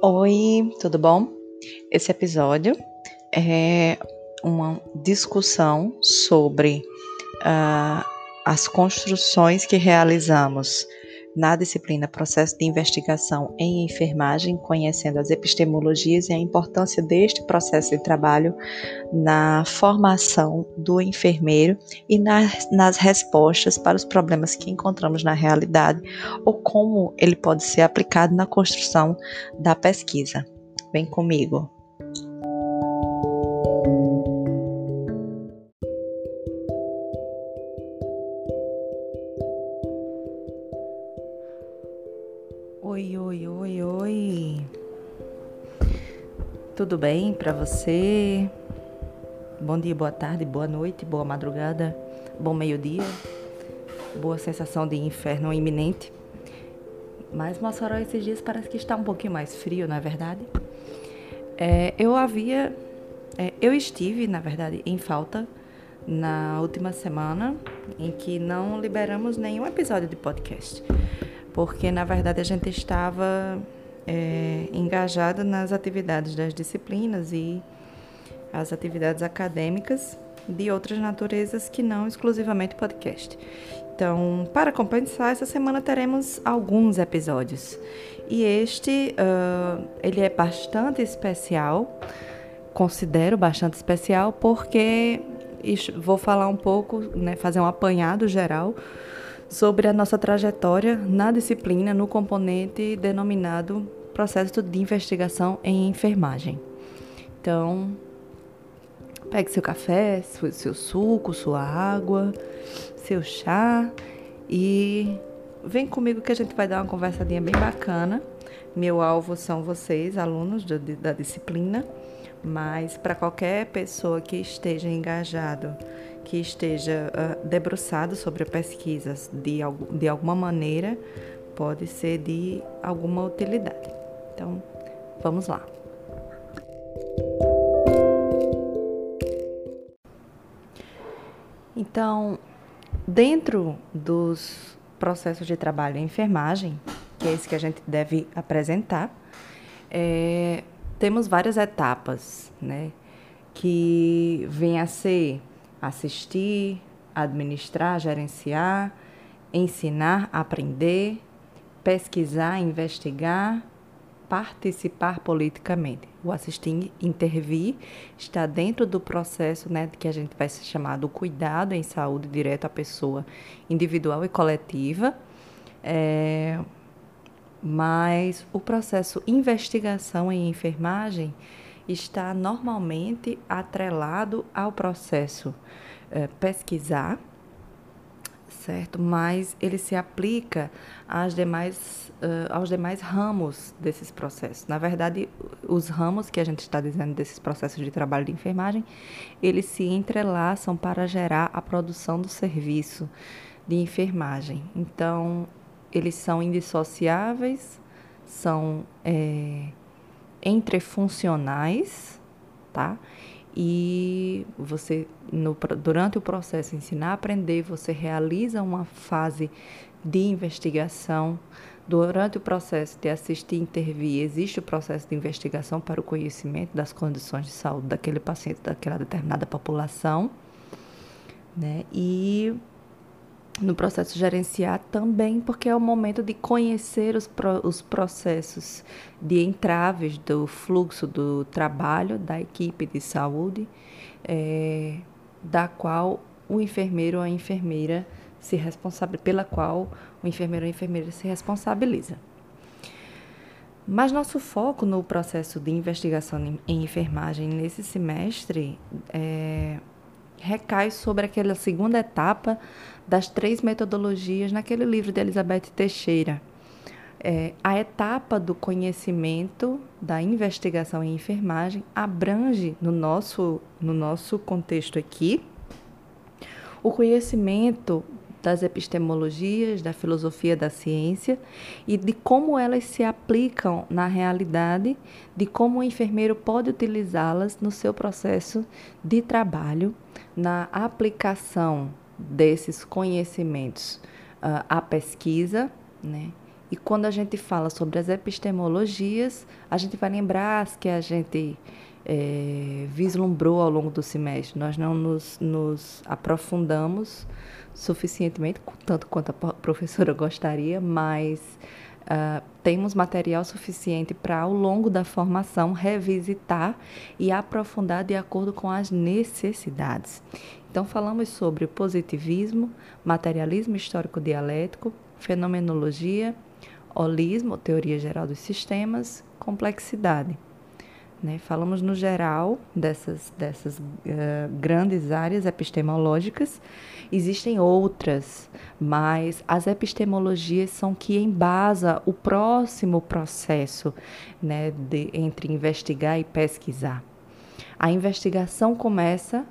Oi, tudo bom? Esse episódio é uma discussão sobre uh, as construções que realizamos na disciplina Processo de Investigação em Enfermagem, conhecendo as epistemologias e a importância deste processo de trabalho na formação do enfermeiro e nas, nas respostas para os problemas que encontramos na realidade ou como ele pode ser aplicado na construção da pesquisa. Vem comigo. Bem para você? Bom dia, boa tarde, boa noite, boa madrugada, bom meio-dia, boa sensação de inferno iminente. Mas Mossoró esses dias parece que está um pouquinho mais frio, não é verdade? É, eu havia, é, eu estive, na verdade, em falta na última semana em que não liberamos nenhum episódio de podcast, porque na verdade a gente estava é, engajada nas atividades das disciplinas e as atividades acadêmicas de outras naturezas que não exclusivamente podcast. Então, para compensar, essa semana teremos alguns episódios. E este, uh, ele é bastante especial, considero bastante especial, porque vou falar um pouco, né, fazer um apanhado geral sobre a nossa trajetória na disciplina, no componente denominado processo de investigação em enfermagem. Então, pegue seu café, seu suco, sua água, seu chá e vem comigo que a gente vai dar uma conversadinha bem bacana. Meu alvo são vocês, alunos da, disciplina, mas para qualquer pessoa que esteja engajado, que esteja uh, debruçado sobre pesquisas de, de alguma maneira, pode ser de alguma utilidade. Então, vamos lá. Então, dentro dos processos de trabalho em enfermagem, que é esse que a gente deve apresentar, é, temos várias etapas, né? Que vem a ser assistir, administrar, gerenciar, ensinar, aprender, pesquisar, investigar participar politicamente. O assistir, intervir, está dentro do processo né, que a gente vai chamar do cuidado em saúde direto à pessoa individual e coletiva. É, mas o processo investigação em enfermagem está normalmente atrelado ao processo é, pesquisar, certo? Mas ele se aplica às demais, uh, aos demais ramos desses processos. Na verdade, os ramos que a gente está dizendo desses processos de trabalho de enfermagem, eles se entrelaçam para gerar a produção do serviço de enfermagem. Então, eles são indissociáveis, são é, entrefuncionais, tá? E você no, durante o processo ensinar a aprender você realiza uma fase de investigação. Durante o processo de assistir e intervir existe o processo de investigação para o conhecimento das condições de saúde daquele paciente daquela determinada população né? E no processo gerenciar também, porque é o momento de conhecer os, pro, os processos de entraves do fluxo do trabalho da equipe de saúde, é, da qual o enfermeiro ou a enfermeira se responsabiliza, pela qual o enfermeiro ou a enfermeira se responsabiliza. Mas nosso foco no processo de investigação em enfermagem nesse semestre é, recai sobre aquela segunda etapa das três metodologias naquele livro de Elizabeth Teixeira. É, a etapa do conhecimento da investigação em enfermagem abrange, no nosso, no nosso contexto aqui, o conhecimento das epistemologias, da filosofia da ciência e de como elas se aplicam na realidade, de como o enfermeiro pode utilizá-las no seu processo de trabalho, na aplicação desses conhecimentos uh, à pesquisa, né? E quando a gente fala sobre as epistemologias, a gente vai lembrar as que a gente é, vislumbrou ao longo do semestre. Nós não nos, nos aprofundamos suficientemente, tanto quanto a professora gostaria, mas uh, temos material suficiente para, ao longo da formação, revisitar e aprofundar de acordo com as necessidades. Então, falamos sobre positivismo, materialismo histórico-dialético, fenomenologia, holismo, teoria geral dos sistemas, complexidade. Né? Falamos no geral dessas, dessas uh, grandes áreas epistemológicas. Existem outras, mas as epistemologias são que embasa o próximo processo né, de, entre investigar e pesquisar. A investigação começa,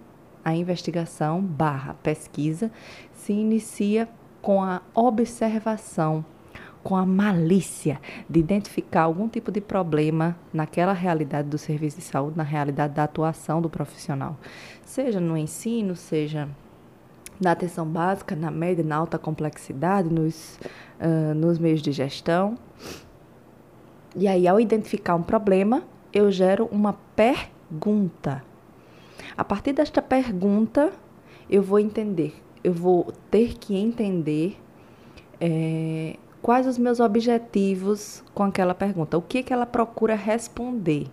a investigação barra pesquisa se inicia com a observação com a malícia de identificar algum tipo de problema naquela realidade do serviço de saúde, na realidade da atuação do profissional, seja no ensino, seja na atenção básica, na média, na alta complexidade, nos, uh, nos meios de gestão. E aí, ao identificar um problema, eu gero uma pergunta. A partir desta pergunta, eu vou entender, eu vou ter que entender é, quais os meus objetivos com aquela pergunta, o que, que ela procura responder,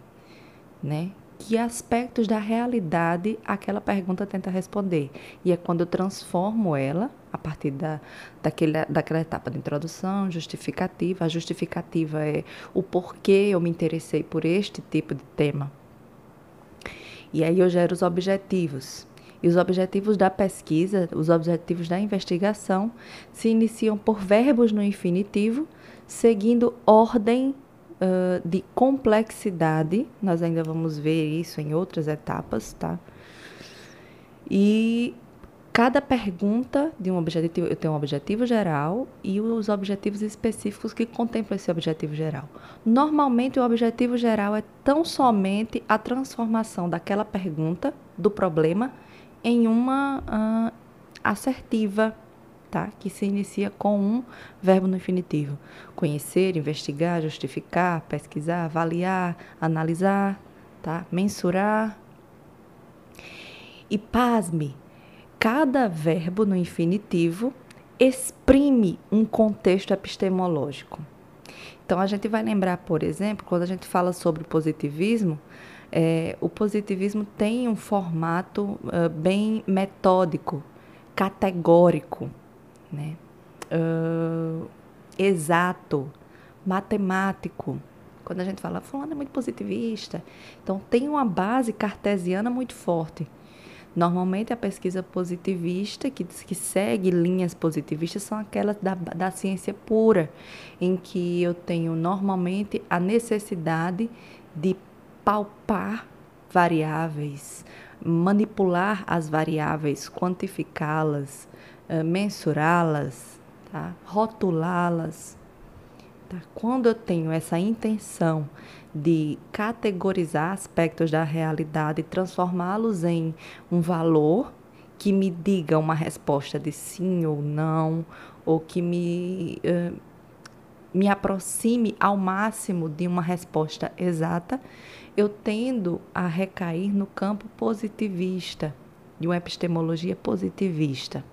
né? Que aspectos da realidade aquela pergunta tenta responder. E é quando eu transformo ela, a partir da, daquele, daquela etapa de introdução, justificativa. A justificativa é o porquê eu me interessei por este tipo de tema. E aí eu gero os objetivos. E os objetivos da pesquisa, os objetivos da investigação, se iniciam por verbos no infinitivo, seguindo ordem uh, de complexidade. Nós ainda vamos ver isso em outras etapas, tá? E cada pergunta de um objetivo, eu tenho um objetivo geral e os objetivos específicos que contemplam esse objetivo geral. Normalmente, o objetivo geral é tão somente a transformação daquela pergunta, do problema, em uma uh, assertiva, tá? Que se inicia com um verbo no infinitivo. Conhecer, investigar, justificar, pesquisar, avaliar, analisar, tá? Mensurar. E pasme, cada verbo no infinitivo exprime um contexto epistemológico. Então, a gente vai lembrar, por exemplo, quando a gente fala sobre positivismo, é, o positivismo tem um formato uh, bem metódico, categórico, né? Uh, exato, matemático. Quando a gente fala, fulano é muito positivista. Então, tem uma base cartesiana muito forte. Normalmente, a pesquisa positivista, que, que segue linhas positivistas, são aquelas da, da ciência pura, em que eu tenho normalmente a necessidade de palpar variáveis, manipular as variáveis, quantificá-las, uh, mensurá-las, tá? rotulá-las. Tá? Quando eu tenho essa intenção de categorizar aspectos da realidade e transformá-los em um valor que me diga uma resposta de sim ou não, ou que me, uh, me aproxime ao máximo de uma resposta exata, eu tendo a recair no campo positivista, de uma epistemologia positivista.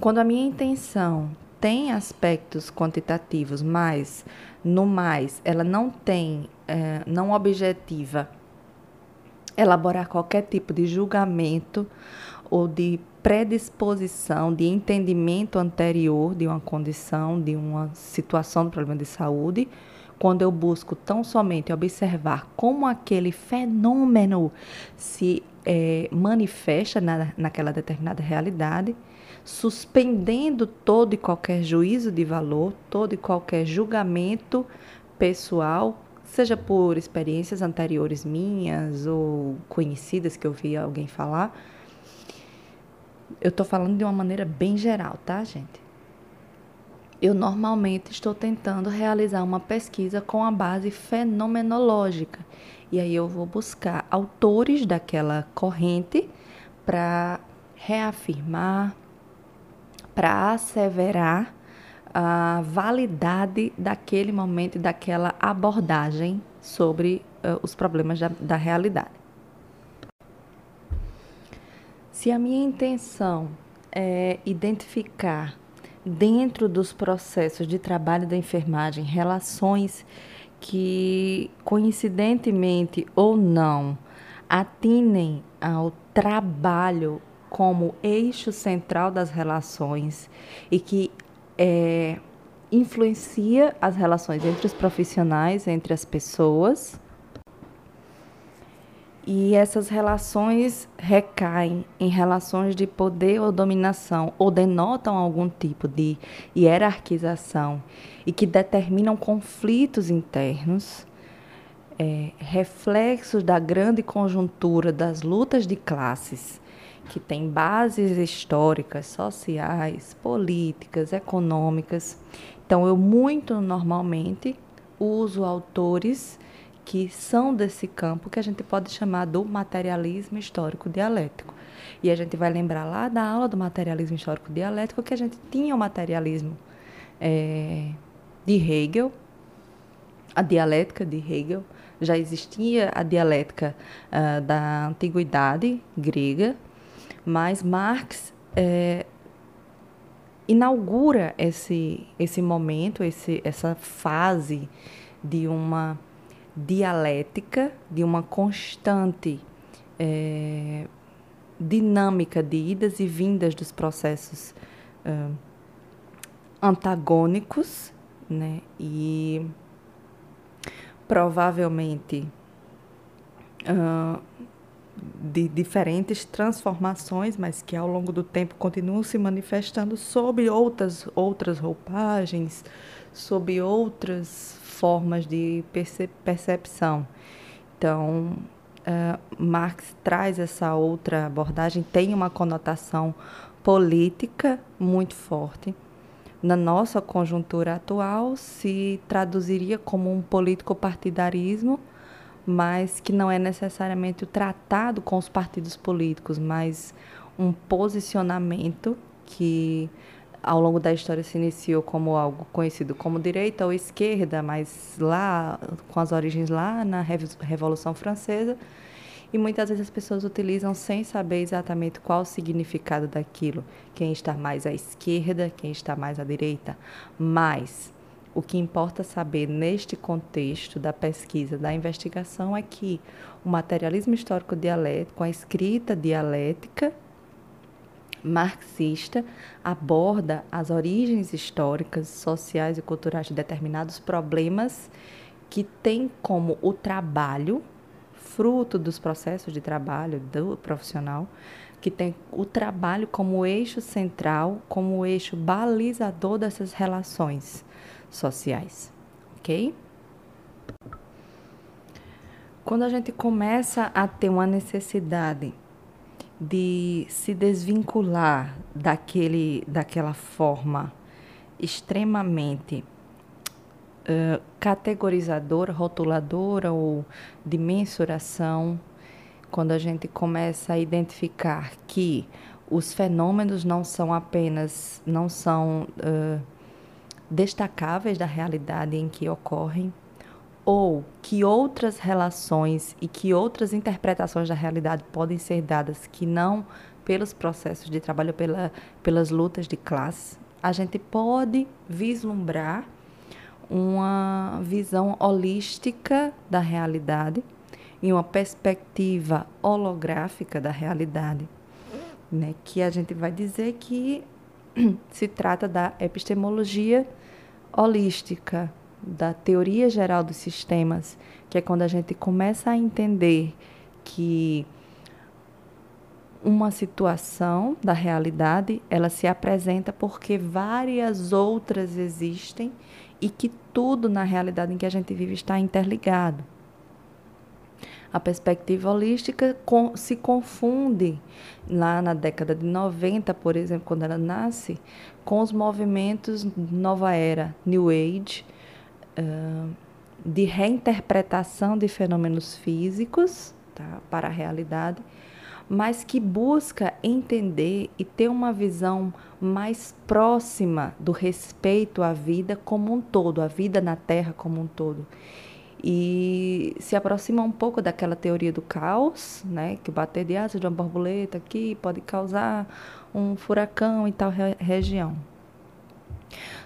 Quando a minha intenção tem aspectos quantitativos, mas no mais ela não tem, é, não objetiva elaborar qualquer tipo de julgamento ou de predisposição, de entendimento anterior de uma condição, de uma situação do problema de saúde, quando eu busco tão somente observar como aquele fenômeno se é, manifesta na, naquela determinada realidade, suspendendo todo e qualquer juízo de valor, todo e qualquer julgamento pessoal, seja por experiências anteriores minhas ou conhecidas que eu vi alguém falar. Eu estou falando de uma maneira bem geral, tá, gente? Eu normalmente estou tentando realizar uma pesquisa com a base fenomenológica. E aí eu vou buscar autores daquela corrente para reafirmar, para asseverar a validade daquele momento daquela abordagem sobre uh, os problemas da, da realidade. Se a minha intenção é identificar dentro dos processos de trabalho da enfermagem relações que, coincidentemente ou não, atinem ao trabalho como eixo central das relações e que é, influencia as relações entre os profissionais, entre as pessoas. E essas relações recaem em relações de poder ou dominação, ou denotam algum tipo de hierarquização e que determinam conflitos internos, é, reflexos da grande conjuntura das lutas de classes que tem bases históricas, sociais, políticas, econômicas. Então, eu muito normalmente uso autores que são desse campo que a gente pode chamar do materialismo histórico dialético. E a gente vai lembrar lá da aula do materialismo histórico dialético que a gente tinha o materialismo é, de Hegel, a dialética de Hegel, já existia a dialética uh, da antiguidade grega, mas Marx é, inaugura esse, esse momento, esse, essa fase de uma dialética, de uma constante é, dinâmica de idas e vindas dos processos é, antagônicos, né? E provavelmente de diferentes transformações, mas que ao longo do tempo continuam se manifestando sob outras, outras roupagens, sob outras formas de percepção. Então, uh, Marx traz essa outra abordagem, tem uma conotação política muito forte. Na nossa conjuntura atual, se traduziria como um político-partidarismo mas que não é necessariamente o tratado com os partidos políticos, mas um posicionamento que ao longo da história se iniciou como algo conhecido como direita ou esquerda, mas lá com as origens lá na Revolução Francesa, e muitas vezes as pessoas utilizam sem saber exatamente qual o significado daquilo, quem está mais à esquerda, quem está mais à direita, mas o que importa saber neste contexto da pesquisa, da investigação, é que o materialismo histórico dialético, a escrita dialética marxista, aborda as origens históricas, sociais e culturais de determinados problemas que têm como o trabalho, fruto dos processos de trabalho do profissional, que tem o trabalho como eixo central, como eixo balizador dessas relações sociais, ok? Quando a gente começa a ter uma necessidade de se desvincular daquele, daquela forma extremamente uh, categorizadora, rotuladora ou de mensuração, quando a gente começa a identificar que os fenômenos não são apenas, não são uh, destacáveis da realidade em que ocorrem, ou que outras relações e que outras interpretações da realidade podem ser dadas que não pelos processos de trabalho, pela, pelas lutas de classe, a gente pode vislumbrar uma visão holística da realidade e uma perspectiva holográfica da realidade, né? que a gente vai dizer que se trata da epistemologia holística, da teoria geral dos sistemas, que é quando a gente começa a entender que uma situação da realidade, ela se apresenta porque várias outras existem e que tudo na realidade em que a gente vive está interligado. A perspectiva holística se confunde lá na década de 90, por exemplo, quando ela nasce, com os movimentos Nova Era, New Age, de reinterpretação de fenômenos físicos tá, para a realidade, mas que busca entender e ter uma visão mais próxima do respeito à vida como um todo, à vida na Terra como um todo. E se aproxima um pouco daquela teoria do caos, né, que o bater de asas de uma borboleta aqui pode causar um furacão em tal re região.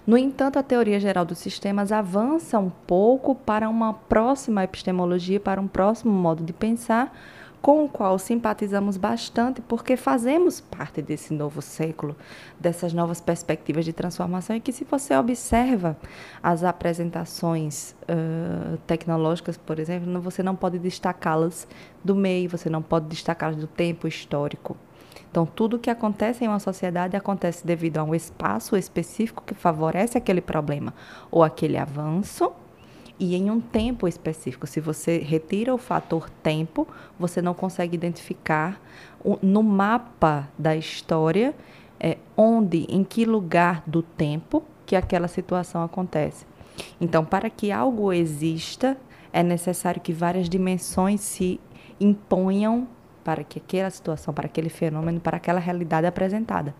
No entanto, a teoria geral dos sistemas avança um pouco para uma próxima epistemologia, para um próximo modo de pensar, com o qual simpatizamos bastante, porque fazemos parte desse novo século, dessas novas perspectivas de transformação, e que, se você observa as apresentações uh, tecnológicas, por exemplo, você não pode destacá-las do meio, você não pode destacá-las do tempo histórico. Então, tudo que acontece em uma sociedade acontece devido a um espaço específico que favorece aquele problema ou aquele avanço e em um tempo específico. Se você retira o fator tempo, você não consegue identificar no mapa da história é, onde, em que lugar do tempo que aquela situação acontece. Então, para que algo exista, é necessário que várias dimensões se imponham para que aquela situação, para aquele fenômeno, para aquela realidade apresentada.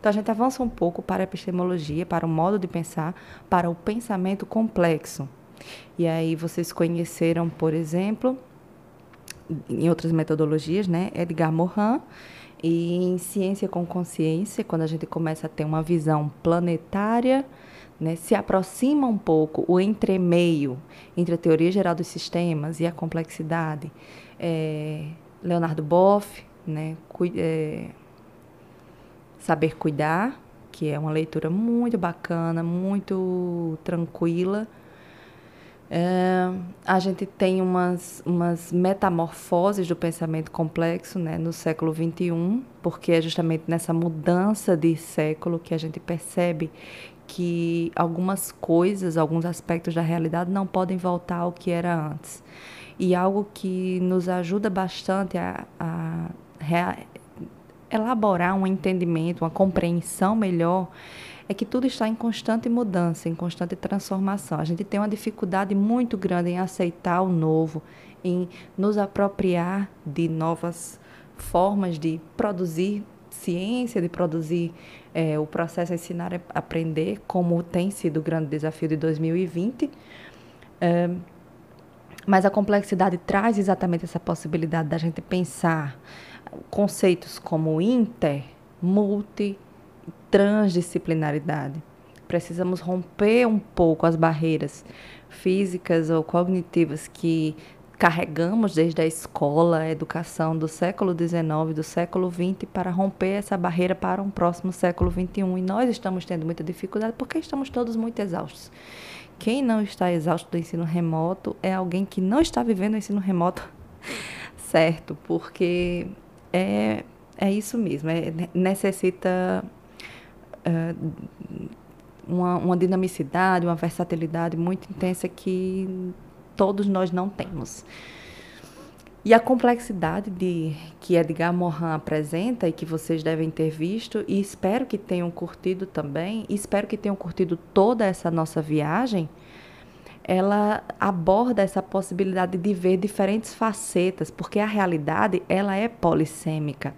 Então a gente avança um pouco para a epistemologia, para o modo de pensar, para o pensamento complexo. E aí vocês conheceram, por exemplo, em outras metodologias, né, Edgar Morin, e em Ciência com Consciência, quando a gente começa a ter uma visão planetária, né, se aproxima um pouco o entremeio entre a teoria geral dos sistemas e a complexidade. É, Leonardo Boff, né, é, Saber Cuidar, que é uma leitura muito bacana, muito tranquila. É, a gente tem umas, umas metamorfoses do pensamento complexo né, no século XXI, porque é justamente nessa mudança de século que a gente percebe que algumas coisas, alguns aspectos da realidade não podem voltar ao que era antes. E algo que nos ajuda bastante a, a elaborar um entendimento, uma compreensão melhor, é que tudo está em constante mudança, em constante transformação. A gente tem uma dificuldade muito grande em aceitar o novo, em nos apropriar de novas formas de produzir ciência, de produzir é, o processo ensinar e aprender, como tem sido o grande desafio de 2020. É, mas a complexidade traz exatamente essa possibilidade da gente pensar conceitos como inter, multi, transdisciplinaridade. Precisamos romper um pouco as barreiras físicas ou cognitivas que carregamos desde a escola, a educação do século XIX, do século XX, para romper essa barreira para um próximo século XXI. E nós estamos tendo muita dificuldade porque estamos todos muito exaustos. Quem não está exausto do ensino remoto é alguém que não está vivendo o ensino remoto certo, porque é, é isso mesmo, é, necessita uh, uma, uma dinamicidade, uma versatilidade muito intensa que todos nós não temos. E a complexidade de que Edgar Morin apresenta e que vocês devem ter visto e espero que tenham curtido também, espero que tenham curtido toda essa nossa viagem, ela aborda essa possibilidade de ver diferentes facetas, porque a realidade ela é polissêmica,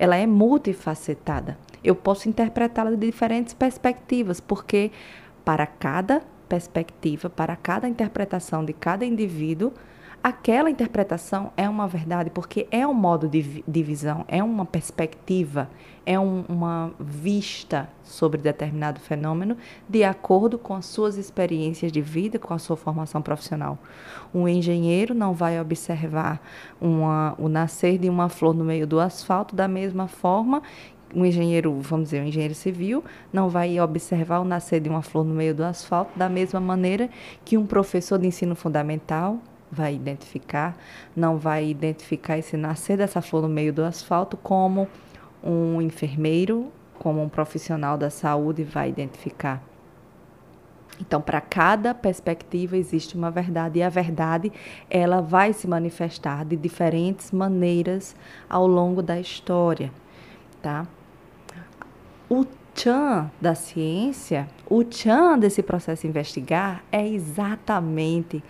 ela é multifacetada. Eu posso interpretá-la de diferentes perspectivas, porque para cada perspectiva, para cada interpretação de cada indivíduo, aquela interpretação é uma verdade, porque é um modo de, de visão, é uma perspectiva, é um, uma vista sobre determinado fenômeno de acordo com as suas experiências de vida, com a sua formação profissional. Um engenheiro não vai observar uma, o nascer de uma flor no meio do asfalto da mesma forma um engenheiro, vamos dizer, um engenheiro civil, não vai observar o nascer de uma flor no meio do asfalto da mesma maneira que um professor de ensino fundamental vai identificar, não vai identificar esse nascer dessa flor no meio do asfalto como um enfermeiro, como um profissional da saúde vai identificar. Então, para cada perspectiva existe uma verdade e a verdade ela vai se manifestar de diferentes maneiras ao longo da história, tá? O Chan da ciência, O tchan desse processo investigar é exatamente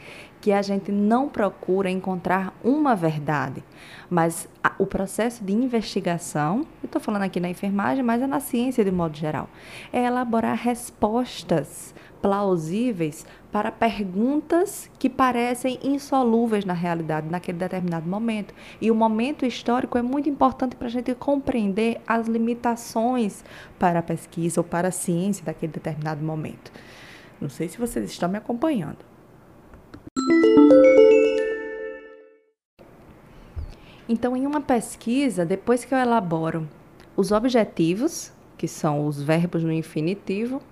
que a gente não procura encontrar uma verdade, mas a, o processo de investigação, eu estou falando aqui na enfermagem, mas é na ciência de modo geral, é elaborar respostas plausíveis para perguntas que parecem insolúveis na realidade, naquele determinado momento. E o momento histórico é muito importante para a gente compreender as limitações para a pesquisa ou para a ciência daquele determinado momento. Não sei se vocês estão me acompanhando. Então, em uma pesquisa, depois que eu elaboro os objetivos, que são os verbos no infinitivo,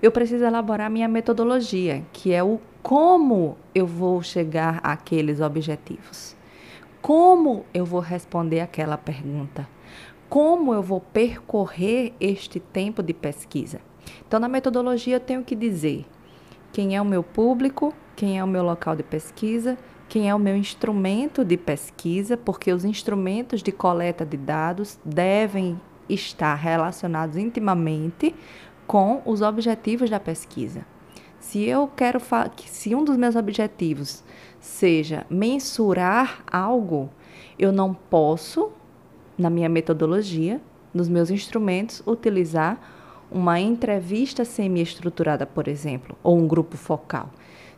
eu preciso elaborar minha metodologia, que é o como eu vou chegar àqueles objetivos. Como eu vou responder aquela pergunta? Como eu vou percorrer este tempo de pesquisa? Então, na metodologia, eu tenho que dizer quem é o meu público, quem é o meu local de pesquisa, quem é o meu instrumento de pesquisa, porque os instrumentos de coleta de dados devem estar relacionados intimamente com os objetivos da pesquisa. Se eu quero se um dos meus objetivos seja mensurar algo, eu não posso, na minha metodologia, nos meus instrumentos, utilizar uma entrevista semi-estruturada, por exemplo, ou um grupo focal.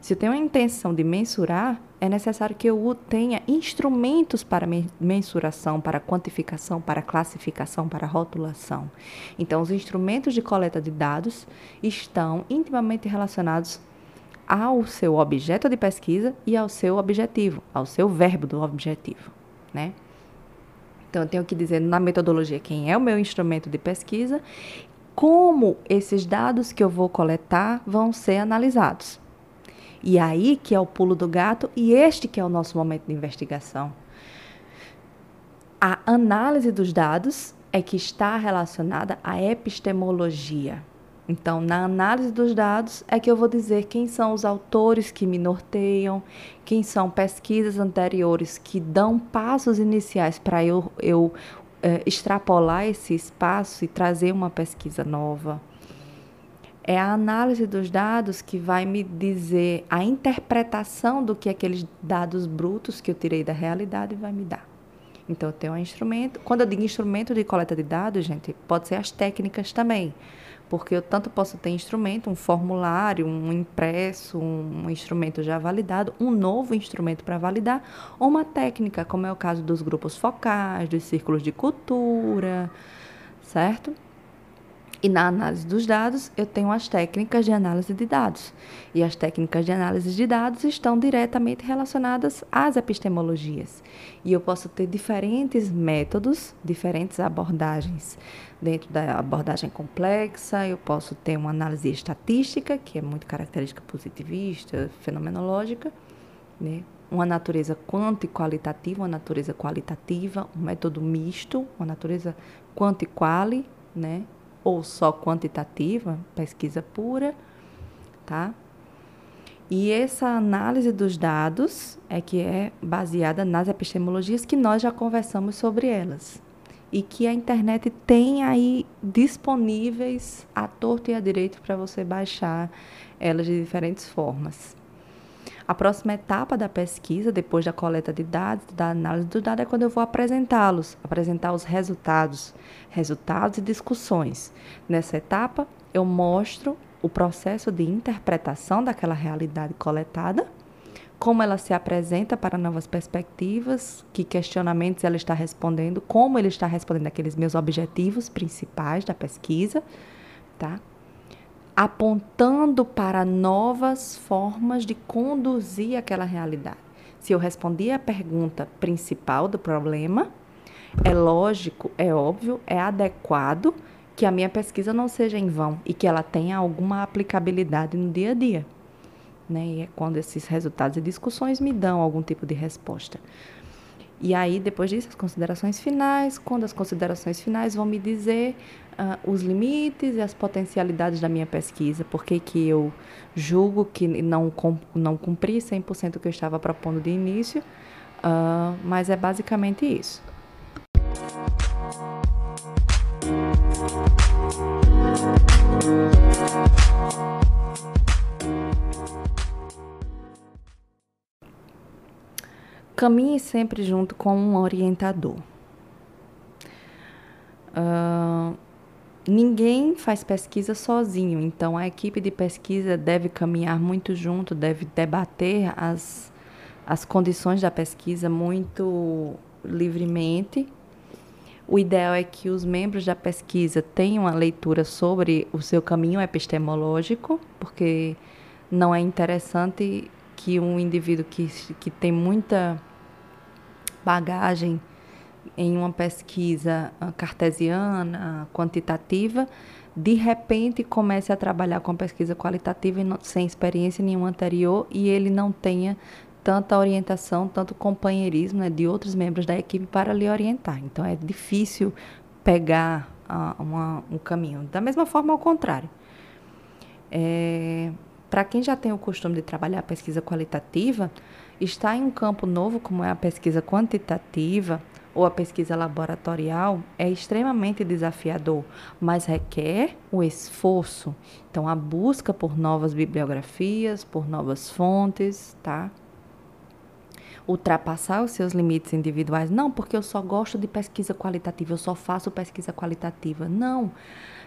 Se eu tenho a intenção de mensurar, é necessário que eu tenha instrumentos para mensuração, para quantificação, para classificação, para rotulação. Então, os instrumentos de coleta de dados estão intimamente relacionados ao seu objeto de pesquisa e ao seu objetivo, ao seu verbo do objetivo, né? Então, eu tenho que dizer na metodologia quem é o meu instrumento de pesquisa, como esses dados que eu vou coletar vão ser analisados. E aí que é o pulo do gato e este que é o nosso momento de investigação. A análise dos dados é que está relacionada à epistemologia. Então, na análise dos dados é que eu vou dizer quem são os autores que me norteiam, quem são pesquisas anteriores que dão passos iniciais para eu, eu é, extrapolar esse espaço e trazer uma pesquisa nova. É a análise dos dados que vai me dizer a interpretação do que aqueles dados brutos que eu tirei da realidade vai me dar. Então, eu tenho um instrumento. Quando eu digo instrumento de coleta de dados, gente, pode ser as técnicas também. Porque eu tanto posso ter instrumento, um formulário, um impresso, um instrumento já validado, um novo instrumento para validar, ou uma técnica, como é o caso dos grupos focais, dos círculos de cultura, certo? E na análise dos dados, eu tenho as técnicas de análise de dados. E as técnicas de análise de dados estão diretamente relacionadas às epistemologias. E eu posso ter diferentes métodos, diferentes abordagens. Dentro da abordagem complexa, eu posso ter uma análise estatística, que é muito característica positivista, fenomenológica, né? uma natureza quanto e qualitativa, uma natureza qualitativa, um método misto, uma natureza quanto e quali, né? Ou só quantitativa, pesquisa pura, tá? E essa análise dos dados é que é baseada nas epistemologias que nós já conversamos sobre elas. E que a internet tem aí disponíveis à torto e à direito para você baixar elas de diferentes formas. A próxima etapa da pesquisa, depois da coleta de dados, da análise dos dados, é quando eu vou apresentá-los, apresentar os resultados, resultados e discussões. Nessa etapa, eu mostro o processo de interpretação daquela realidade coletada, como ela se apresenta para novas perspectivas, que questionamentos ela está respondendo, como ele está respondendo aqueles meus objetivos principais da pesquisa, tá? Apontando para novas formas de conduzir aquela realidade. Se eu respondi a pergunta principal do problema, é lógico, é óbvio, é adequado que a minha pesquisa não seja em vão e que ela tenha alguma aplicabilidade no dia a dia. Né? E é quando esses resultados e discussões me dão algum tipo de resposta. E aí, depois disso, as considerações finais, quando as considerações finais vão me dizer uh, os limites e as potencialidades da minha pesquisa, porque que eu julgo que não, não cumpri 100% o que eu estava propondo de início, uh, mas é basicamente isso. Caminhe sempre junto com um orientador. Uh, ninguém faz pesquisa sozinho, então a equipe de pesquisa deve caminhar muito junto, deve debater as, as condições da pesquisa muito livremente. O ideal é que os membros da pesquisa tenham a leitura sobre o seu caminho epistemológico, porque não é interessante que um indivíduo que, que tem muita bagagem em uma pesquisa ah, cartesiana, quantitativa, de repente comece a trabalhar com pesquisa qualitativa sem experiência nenhuma anterior e ele não tenha tanta orientação, tanto companheirismo né, de outros membros da equipe para lhe orientar. Então é difícil pegar uh, uma, um caminho. Da mesma forma, ao contrário. É, para quem já tem o costume de trabalhar a pesquisa qualitativa, estar em um campo novo como é a pesquisa quantitativa, ou a pesquisa laboratorial é extremamente desafiador, mas requer o esforço. Então, a busca por novas bibliografias, por novas fontes, tá? Ultrapassar os seus limites individuais. Não, porque eu só gosto de pesquisa qualitativa, eu só faço pesquisa qualitativa. Não.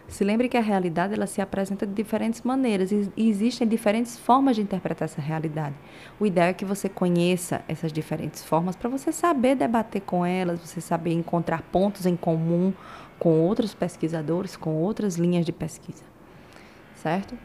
Se lembre que a realidade ela se apresenta de diferentes maneiras e existem diferentes formas de interpretar essa realidade. O ideal é que você conheça essas diferentes formas para você saber debater com elas, você saber encontrar pontos em comum com outros pesquisadores, com outras linhas de pesquisa. Certo?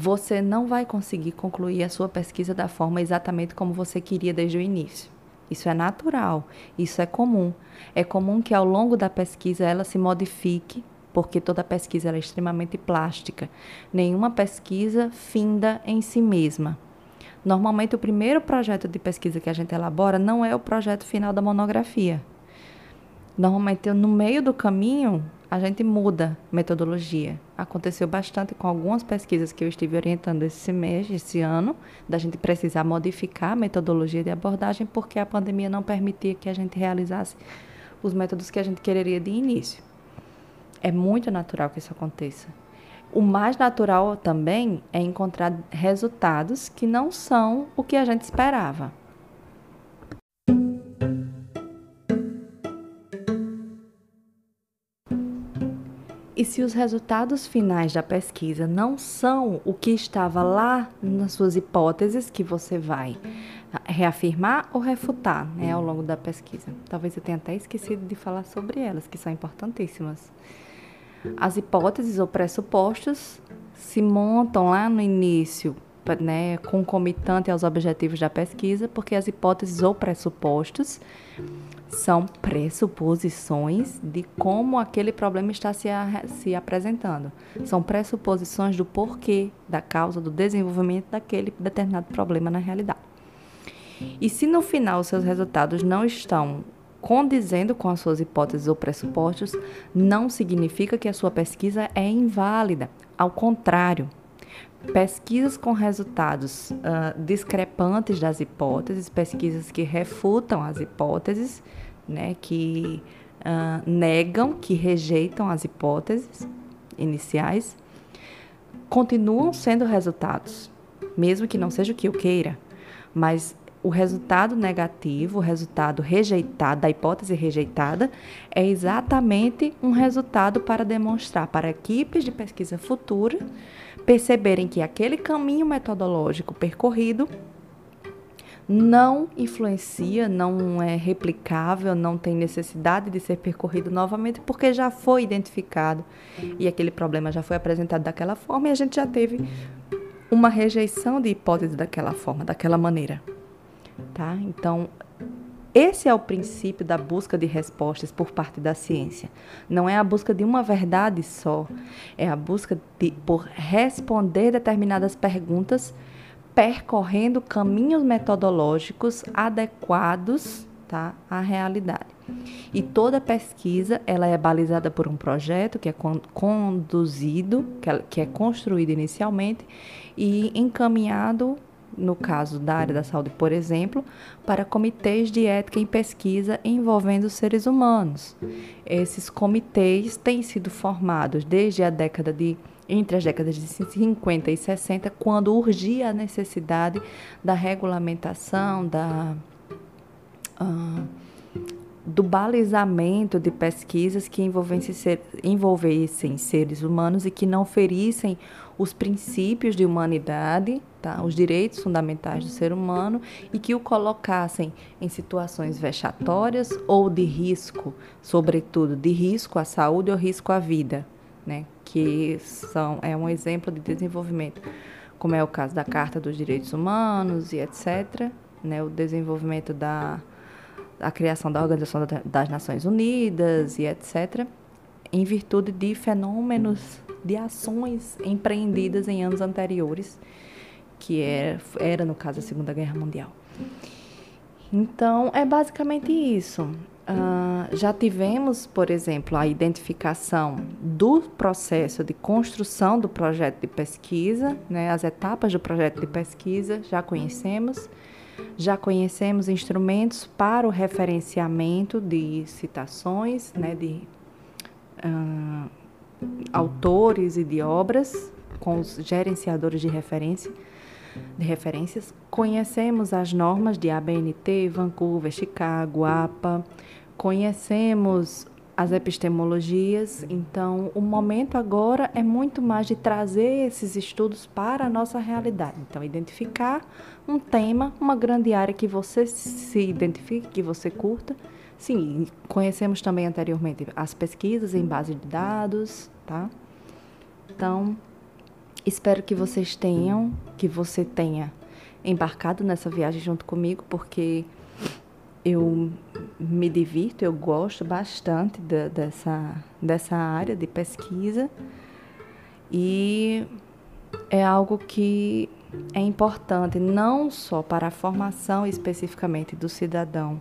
Você não vai conseguir concluir a sua pesquisa da forma exatamente como você queria desde o início. Isso é natural, isso é comum. É comum que ao longo da pesquisa ela se modifique porque toda pesquisa é extremamente plástica. Nenhuma pesquisa finda em si mesma. Normalmente, o primeiro projeto de pesquisa que a gente elabora não é o projeto final da monografia. Normalmente, no meio do caminho, a gente muda metodologia. Aconteceu bastante com algumas pesquisas que eu estive orientando esse mês, esse ano, da gente precisar modificar a metodologia de abordagem porque a pandemia não permitia que a gente realizasse os métodos que a gente quereria de início. É muito natural que isso aconteça. O mais natural também é encontrar resultados que não são o que a gente esperava. E se os resultados finais da pesquisa não são o que estava lá nas suas hipóteses, que você vai reafirmar ou refutar né, ao longo da pesquisa? Talvez eu tenha até esquecido de falar sobre elas, que são importantíssimas. As hipóteses ou pressupostos se montam lá no início, né, concomitante aos objetivos da pesquisa, porque as hipóteses ou pressupostos são pressuposições de como aquele problema está se, a, se apresentando. São pressuposições do porquê, da causa, do desenvolvimento daquele determinado problema na realidade. E se no final seus resultados não estão condizendo com as suas hipóteses ou pressupostos, não significa que a sua pesquisa é inválida. Ao contrário, pesquisas com resultados uh, discrepantes das hipóteses, pesquisas que refutam as hipóteses, né, que uh, negam, que rejeitam as hipóteses iniciais, continuam sendo resultados, mesmo que não seja o que eu queira, mas o resultado negativo, o resultado rejeitado, da hipótese rejeitada, é exatamente um resultado para demonstrar para equipes de pesquisa futura perceberem que aquele caminho metodológico percorrido não influencia, não é replicável, não tem necessidade de ser percorrido novamente, porque já foi identificado e aquele problema já foi apresentado daquela forma e a gente já teve uma rejeição de hipótese daquela forma, daquela maneira tá? Então, esse é o princípio da busca de respostas por parte da ciência. Não é a busca de uma verdade só, é a busca de, por responder determinadas perguntas percorrendo caminhos metodológicos adequados tá, à realidade. E toda pesquisa ela é balizada por um projeto que é conduzido, é, que é construído inicialmente e encaminhado no caso da área da saúde, por exemplo, para comitês de ética em pesquisa envolvendo seres humanos. Esses comitês têm sido formados desde a década de entre as décadas de 50 e 60, quando urgia a necessidade da regulamentação, da uh, do balizamento de pesquisas que envolvessem, ser, envolvessem seres humanos e que não ferissem os princípios de humanidade, tá? os direitos fundamentais do ser humano e que o colocassem em situações vexatórias ou de risco, sobretudo de risco à saúde ou risco à vida, né? que são, é um exemplo de desenvolvimento, como é o caso da Carta dos Direitos Humanos e etc., né? o desenvolvimento da a criação da Organização das Nações Unidas e etc., em virtude de fenômenos, de ações empreendidas em anos anteriores, que era, era no caso a Segunda Guerra Mundial. Então, é basicamente isso. Uh, já tivemos, por exemplo, a identificação do processo de construção do projeto de pesquisa, né, as etapas do projeto de pesquisa, já conhecemos. Já conhecemos instrumentos para o referenciamento de citações, né, de uh, autores e de obras com os gerenciadores de referência de referências. Conhecemos as normas de ABNT, Vancouver, Chicago, APA. Conhecemos as epistemologias. Então, o momento agora é muito mais de trazer esses estudos para a nossa realidade. Então, identificar um tema, uma grande área que você se identifique, que você curta. Sim, conhecemos também anteriormente as pesquisas em base de dados, tá? Então, espero que vocês tenham, que você tenha embarcado nessa viagem junto comigo, porque eu me divirto, eu gosto bastante de, dessa, dessa área de pesquisa e é algo que é importante não só para a formação especificamente do cidadão,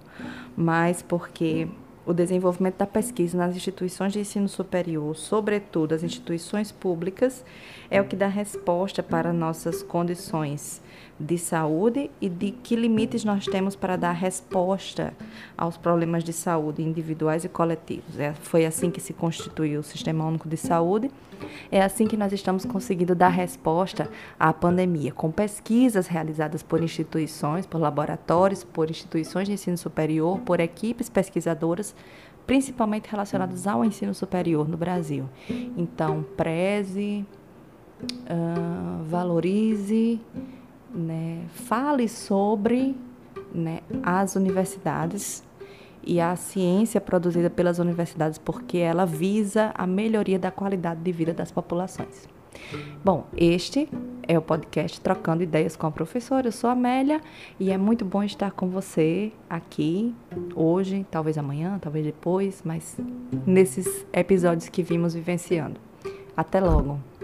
mas porque o desenvolvimento da pesquisa nas instituições de ensino superior, sobretudo as instituições públicas, é o que dá resposta para nossas condições de saúde e de que limites nós temos para dar resposta aos problemas de saúde individuais e coletivos. É, foi assim que se constituiu o Sistema Único de Saúde. É assim que nós estamos conseguindo dar resposta à pandemia, com pesquisas realizadas por instituições, por laboratórios, por instituições de ensino superior, por equipes pesquisadoras, principalmente relacionadas ao ensino superior no Brasil. Então, preze, uh, valorize né, fale sobre né, as universidades e a ciência produzida pelas universidades, porque ela visa a melhoria da qualidade de vida das populações. Bom, este é o podcast Trocando Ideias com a Professora. Eu sou a Amélia e é muito bom estar com você aqui hoje, talvez amanhã, talvez depois, mas nesses episódios que vimos vivenciando. Até logo!